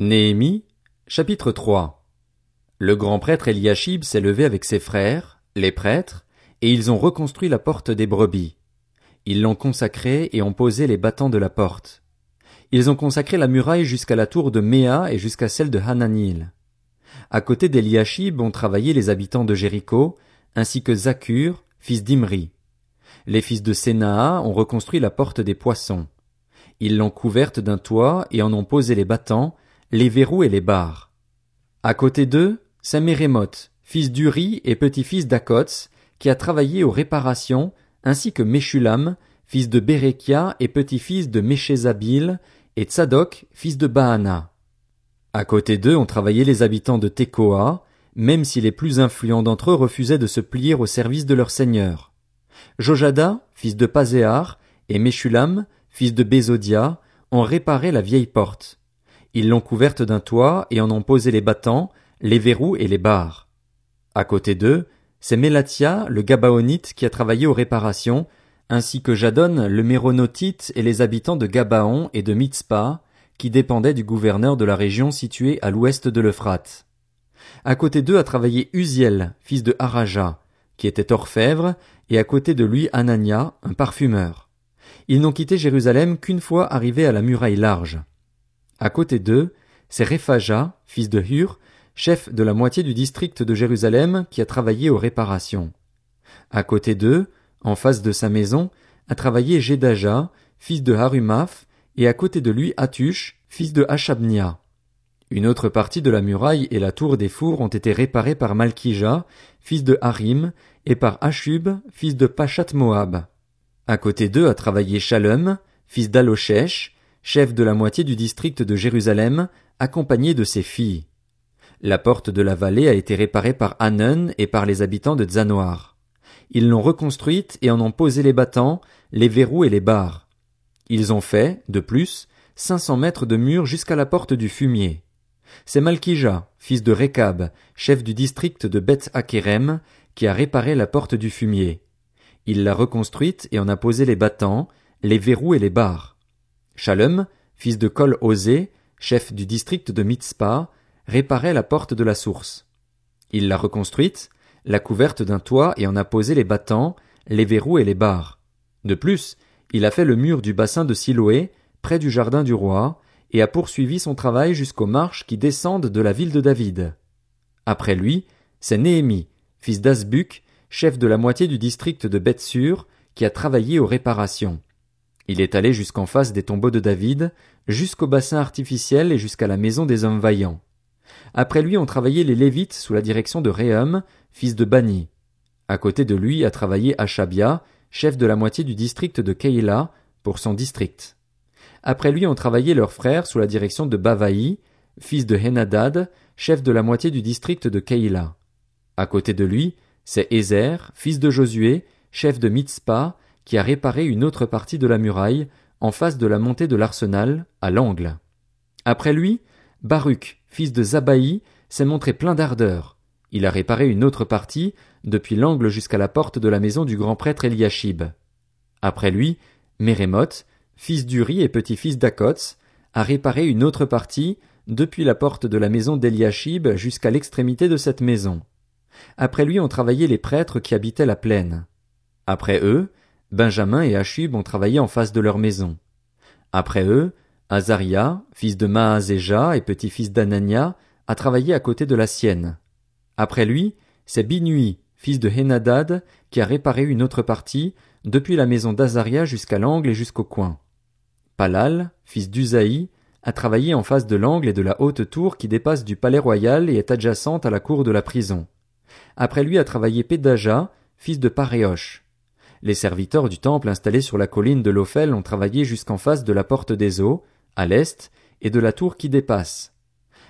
Néhémie, chapitre 3 Le grand prêtre Eliashib s'est levé avec ses frères, les prêtres, et ils ont reconstruit la porte des brebis. Ils l'ont consacrée et ont posé les battants de la porte. Ils ont consacré la muraille jusqu'à la tour de Méa et jusqu'à celle de Hananil. À côté d'Eliashib ont travaillé les habitants de Jéricho, ainsi que Zakur, fils d'Imri. Les fils de Sénaa ont reconstruit la porte des poissons. Ils l'ont couverte d'un toit et en ont posé les battants, les verrous et les barres. À côté d'eux, c'est Mérémoth, fils d'Uri et petit-fils d'Akots, qui a travaillé aux réparations, ainsi que Meshulam, fils de Bérekia et petit-fils de Méchézabil, et Tzadok, fils de Baana. À côté d'eux ont travaillé les habitants de Tekoa, même si les plus influents d'entre eux refusaient de se plier au service de leur seigneur. Jojada, fils de Pazéar, et Meshulam, fils de Bézodia, ont réparé la vieille porte. Ils l'ont couverte d'un toit et en ont posé les battants, les verrous et les barres. À côté d'eux, c'est Mélatia, le Gabaonite, qui a travaillé aux réparations, ainsi que Jadon, le Méronotite et les habitants de Gabaon et de Mitzpah, qui dépendaient du gouverneur de la région située à l'ouest de l'Euphrate. À côté d'eux a travaillé Uziel, fils de Haraja, qui était orfèvre, et à côté de lui Anania, un parfumeur. Ils n'ont quitté Jérusalem qu'une fois arrivés à la muraille large. À côté d'eux, c'est Rephaja, fils de Hur, chef de la moitié du district de Jérusalem, qui a travaillé aux réparations. À côté d'eux, en face de sa maison, a travaillé Jedaja, fils de Harumaph, et à côté de lui Atush, fils de Hashabnia. Une autre partie de la muraille et la tour des fours ont été réparées par Malkija, fils de Harim, et par Ashub, fils de Pachat Moab. À côté d'eux a travaillé Shalom, fils d'Aloshech, chef de la moitié du district de Jérusalem, accompagné de ses filles. La porte de la vallée a été réparée par Hanun et par les habitants de Zanoar. Ils l'ont reconstruite et en ont posé les battants, les verrous et les barres. Ils ont fait, de plus, cinq cents mètres de mur jusqu'à la porte du fumier. C'est Malkija, fils de Rekab, chef du district de Beth Akerem, qui a réparé la porte du fumier. Il l'a reconstruite et en a posé les battants, les verrous et les barres. Shalom, fils de Kol Osé, chef du district de Mitzpah, réparait la porte de la source. Il l'a reconstruite, l'a couverte d'un toit et en a posé les battants, les verrous et les barres. De plus, il a fait le mur du bassin de Siloé, près du jardin du roi, et a poursuivi son travail jusqu'aux marches qui descendent de la ville de David. Après lui, c'est Néhémie, fils d'Asbuc, chef de la moitié du district de Bethsur, qui a travaillé aux réparations. Il est allé jusqu'en face des tombeaux de David, jusqu'au bassin artificiel et jusqu'à la maison des hommes vaillants. Après lui ont travaillé les Lévites sous la direction de Réhum, fils de Bani. À côté de lui a travaillé Achabia, chef de la moitié du district de Keïla, pour son district. Après lui ont travaillé leurs frères sous la direction de Bavaï, fils de Henadad, chef de la moitié du district de Keïla. À côté de lui, c'est Ézer, fils de Josué, chef de Mitzpah, qui a réparé une autre partie de la muraille, en face de la montée de l'arsenal, à l'angle. Après lui, Baruch, fils de Zabaï, s'est montré plein d'ardeur. Il a réparé une autre partie, depuis l'angle jusqu'à la porte de la maison du grand prêtre Eliashib. Après lui, Mérémoth, fils d'Uri et petit-fils d'Akots, a réparé une autre partie, depuis la porte de la maison d'Eliashib jusqu'à l'extrémité de cette maison. Après lui ont travaillé les prêtres qui habitaient la plaine. Après eux, Benjamin et Achub ont travaillé en face de leur maison. Après eux, Azaria, fils de Maazéja et petit-fils d'Anania, a travaillé à côté de la sienne. Après lui, c'est Binui, fils de Henadad, qui a réparé une autre partie, depuis la maison d'Azaria jusqu'à l'angle et jusqu'au coin. Palal, fils d'Uzaï, a travaillé en face de l'angle et de la haute tour qui dépasse du palais royal et est adjacente à la cour de la prison. Après lui a travaillé Pédaja, fils de Paréoche. Les serviteurs du temple installés sur la colline de l'Ophel ont travaillé jusqu'en face de la porte des eaux, à l'est, et de la tour qui dépasse.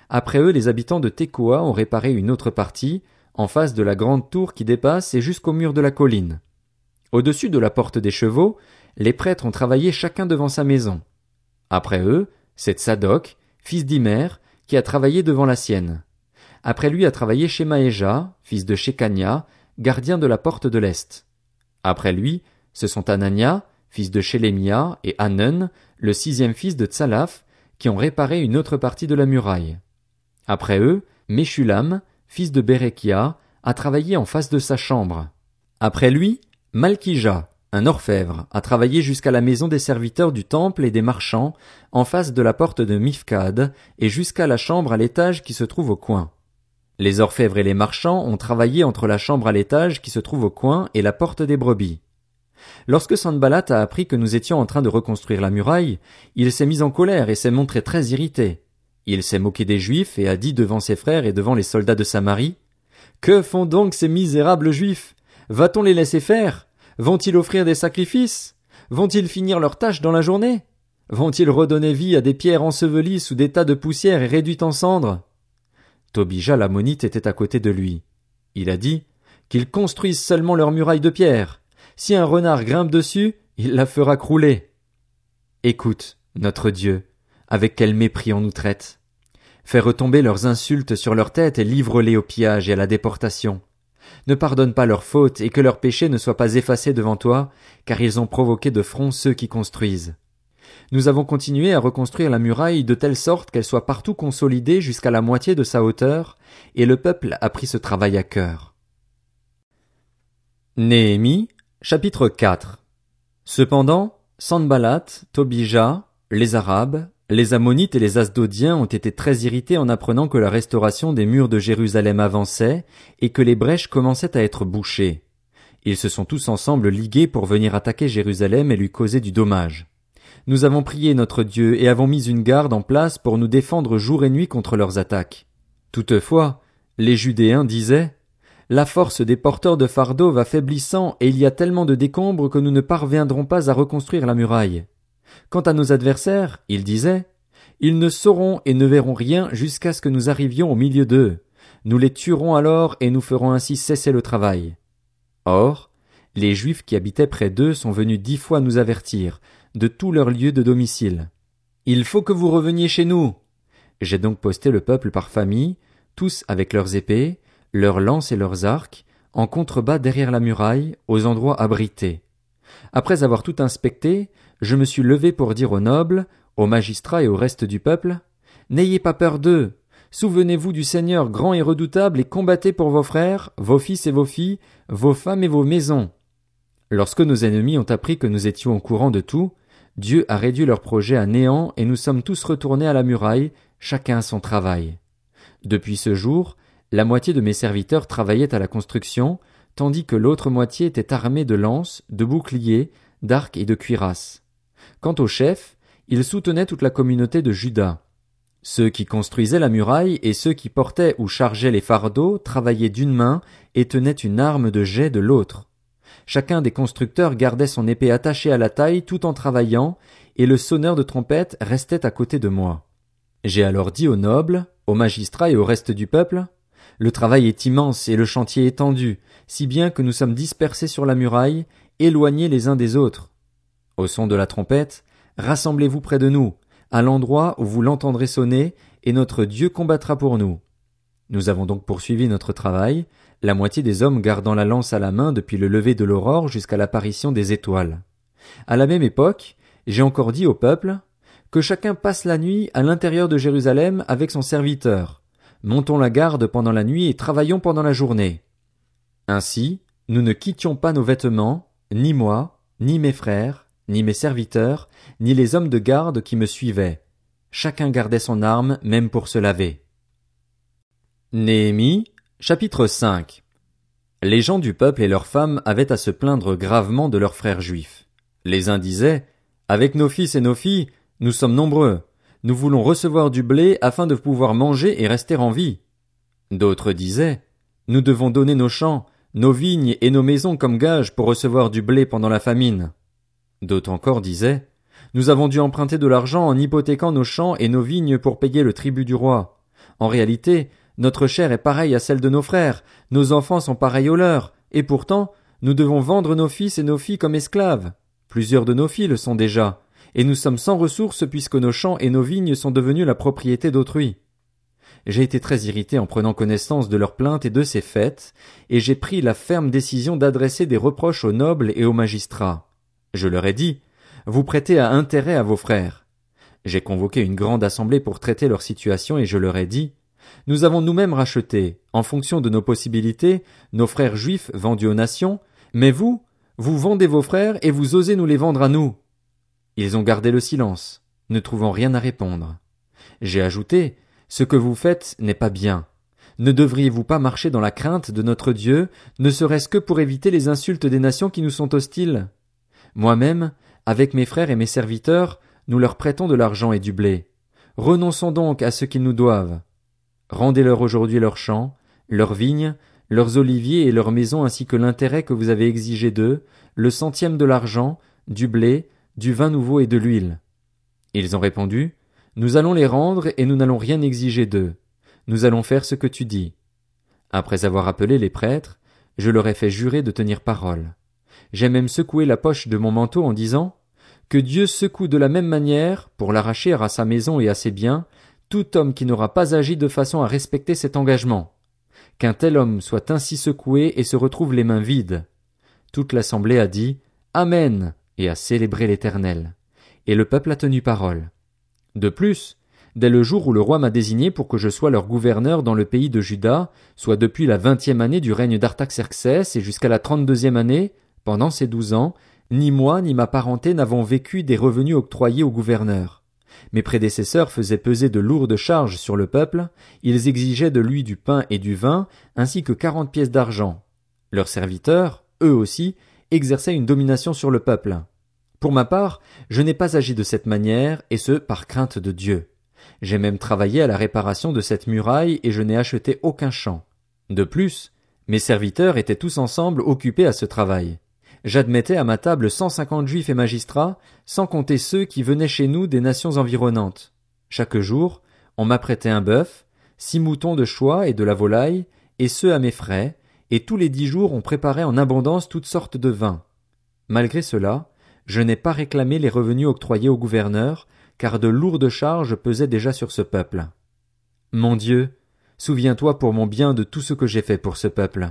Après eux, les habitants de Tekoa ont réparé une autre partie, en face de la grande tour qui dépasse et jusqu'au mur de la colline. Au-dessus de la porte des chevaux, les prêtres ont travaillé chacun devant sa maison. Après eux, c'est Tsadok, fils d'Imer, qui a travaillé devant la sienne. Après lui a travaillé Shemaéja, fils de Shekania, gardien de la porte de l'Est. Après lui, ce sont Anania, fils de Shélémia, et Hanun, le sixième fils de Tsalaf, qui ont réparé une autre partie de la muraille. Après eux, Meshulam, fils de Berekia, a travaillé en face de sa chambre. Après lui, Malkija, un orfèvre, a travaillé jusqu'à la maison des serviteurs du temple et des marchands, en face de la porte de Mifkad, et jusqu'à la chambre à l'étage qui se trouve au coin. Les orfèvres et les marchands ont travaillé entre la chambre à l'étage qui se trouve au coin et la porte des brebis. Lorsque Sanballat a appris que nous étions en train de reconstruire la muraille, il s'est mis en colère et s'est montré très irrité. Il s'est moqué des Juifs et a dit devant ses frères et devant les soldats de Samarie, Que font donc ces misérables Juifs? Va-t-on les laisser faire? Vont-ils offrir des sacrifices? Vont-ils finir leurs tâches dans la journée? Vont-ils redonner vie à des pierres ensevelies sous des tas de poussière et réduites en cendres? Tobija l'ammonite était à côté de lui. Il a dit, qu'ils construisent seulement leur muraille de pierre. Si un renard grimpe dessus, il la fera crouler. Écoute, notre Dieu, avec quel mépris on nous traite. Fais retomber leurs insultes sur leur tête et livre-les au pillage et à la déportation. Ne pardonne pas leurs fautes et que leurs péchés ne soient pas effacés devant toi, car ils ont provoqué de front ceux qui construisent. Nous avons continué à reconstruire la muraille de telle sorte qu'elle soit partout consolidée jusqu'à la moitié de sa hauteur, et le peuple a pris ce travail à cœur. Néhémie, Chapitre 4 Cependant, Sanballat, Tobija, les Arabes, les Ammonites et les Asdodiens ont été très irrités en apprenant que la restauration des murs de Jérusalem avançait et que les brèches commençaient à être bouchées. Ils se sont tous ensemble ligués pour venir attaquer Jérusalem et lui causer du dommage. Nous avons prié notre Dieu et avons mis une garde en place pour nous défendre jour et nuit contre leurs attaques. Toutefois, les Judéens disaient la force des porteurs de fardeaux va faiblissant et il y a tellement de décombres que nous ne parviendrons pas à reconstruire la muraille. Quant à nos adversaires, ils disaient, ils ne sauront et ne verront rien jusqu'à ce que nous arrivions au milieu d'eux. Nous les tuerons alors et nous ferons ainsi cesser le travail. Or, les Juifs qui habitaient près d'eux sont venus dix fois nous avertir, de tous leurs lieux de domicile. Il faut que vous reveniez chez nous. J'ai donc posté le peuple par famille, tous avec leurs épées, leurs lances et leurs arcs, en contrebas derrière la muraille, aux endroits abrités. Après avoir tout inspecté, je me suis levé pour dire aux nobles, aux magistrats et au reste du peuple, N'ayez pas peur d'eux. Souvenez-vous du Seigneur grand et redoutable et combattez pour vos frères, vos fils et vos filles, vos femmes et vos maisons. Lorsque nos ennemis ont appris que nous étions au courant de tout, Dieu a réduit leur projet à néant et nous sommes tous retournés à la muraille, chacun à son travail. Depuis ce jour, la moitié de mes serviteurs travaillaient à la construction, tandis que l'autre moitié était armée de lances, de boucliers, d'arcs et de cuirasses. Quant au chef, il soutenait toute la communauté de Juda. Ceux qui construisaient la muraille et ceux qui portaient ou chargeaient les fardeaux travaillaient d'une main et tenaient une arme de jet de l'autre. Chacun des constructeurs gardait son épée attachée à la taille tout en travaillant, et le sonneur de trompette restait à côté de moi. J'ai alors dit aux nobles, aux magistrats et au reste du peuple, le travail est immense et le chantier étendu, si bien que nous sommes dispersés sur la muraille, éloignés les uns des autres. Au son de la trompette, rassemblez-vous près de nous, à l'endroit où vous l'entendrez sonner, et notre Dieu combattra pour nous. Nous avons donc poursuivi notre travail, la moitié des hommes gardant la lance à la main depuis le lever de l'aurore jusqu'à l'apparition des étoiles. À la même époque, j'ai encore dit au peuple, que chacun passe la nuit à l'intérieur de Jérusalem avec son serviteur, montons la garde pendant la nuit et travaillons pendant la journée. Ainsi, nous ne quittions pas nos vêtements, ni moi, ni mes frères, ni mes serviteurs, ni les hommes de garde qui me suivaient. Chacun gardait son arme, même pour se laver. Néhémie, chapitre 5 Les gens du peuple et leurs femmes avaient à se plaindre gravement de leurs frères juifs. Les uns disaient, Avec nos fils et nos filles, nous sommes nombreux, nous voulons recevoir du blé afin de pouvoir manger et rester en vie. D'autres disaient, nous devons donner nos champs, nos vignes et nos maisons comme gages pour recevoir du blé pendant la famine. D'autres encore disaient, nous avons dû emprunter de l'argent en hypothéquant nos champs et nos vignes pour payer le tribut du roi. En réalité, notre chair est pareille à celle de nos frères, nos enfants sont pareils aux leurs, et pourtant, nous devons vendre nos fils et nos filles comme esclaves. Plusieurs de nos filles le sont déjà, et nous sommes sans ressources puisque nos champs et nos vignes sont devenus la propriété d'autrui. J'ai été très irrité en prenant connaissance de leurs plaintes et de ces fêtes, et j'ai pris la ferme décision d'adresser des reproches aux nobles et aux magistrats. Je leur ai dit, vous prêtez à intérêt à vos frères. J'ai convoqué une grande assemblée pour traiter leur situation et je leur ai dit, nous avons nous-mêmes racheté, en fonction de nos possibilités, nos frères juifs vendus aux nations, mais vous, vous vendez vos frères et vous osez nous les vendre à nous. Ils ont gardé le silence, ne trouvant rien à répondre. J'ai ajouté, ce que vous faites n'est pas bien. Ne devriez-vous pas marcher dans la crainte de notre Dieu, ne serait-ce que pour éviter les insultes des nations qui nous sont hostiles? Moi-même, avec mes frères et mes serviteurs, nous leur prêtons de l'argent et du blé. Renonçons donc à ce qu'ils nous doivent. Rendez-leur aujourd'hui leurs champs, leurs vignes, leurs oliviers et leurs maisons ainsi que l'intérêt que vous avez exigé d'eux, le centième de l'argent, du blé, du vin nouveau et de l'huile. Ils ont répondu, Nous allons les rendre et nous n'allons rien exiger d'eux. Nous allons faire ce que tu dis. Après avoir appelé les prêtres, je leur ai fait jurer de tenir parole. J'ai même secoué la poche de mon manteau en disant, Que Dieu secoue de la même manière, pour l'arracher à sa maison et à ses biens, tout homme qui n'aura pas agi de façon à respecter cet engagement. Qu'un tel homme soit ainsi secoué et se retrouve les mains vides. Toute l'assemblée a dit Amen et a célébré l'Éternel. Et le peuple a tenu parole. De plus, dès le jour où le roi m'a désigné pour que je sois leur gouverneur dans le pays de Juda, soit depuis la vingtième année du règne d'Artaxerxès et jusqu'à la trente-deuxième année, pendant ces douze ans, ni moi ni ma parenté n'avons vécu des revenus octroyés au gouverneur. Mes prédécesseurs faisaient peser de lourdes charges sur le peuple, ils exigeaient de lui du pain et du vin, ainsi que quarante pièces d'argent. Leurs serviteurs, eux aussi, exerçaient une domination sur le peuple. Pour ma part, je n'ai pas agi de cette manière, et ce, par crainte de Dieu. J'ai même travaillé à la réparation de cette muraille, et je n'ai acheté aucun champ. De plus, mes serviteurs étaient tous ensemble occupés à ce travail j'admettais à ma table cent cinquante juifs et magistrats, sans compter ceux qui venaient chez nous des nations environnantes. Chaque jour, on m'apprêtait un bœuf, six moutons de choix et de la volaille, et ceux à mes frais, et tous les dix jours on préparait en abondance toutes sortes de vins. Malgré cela, je n'ai pas réclamé les revenus octroyés au gouverneur, car de lourdes charges pesaient déjà sur ce peuple. Mon Dieu, souviens-toi pour mon bien de tout ce que j'ai fait pour ce peuple.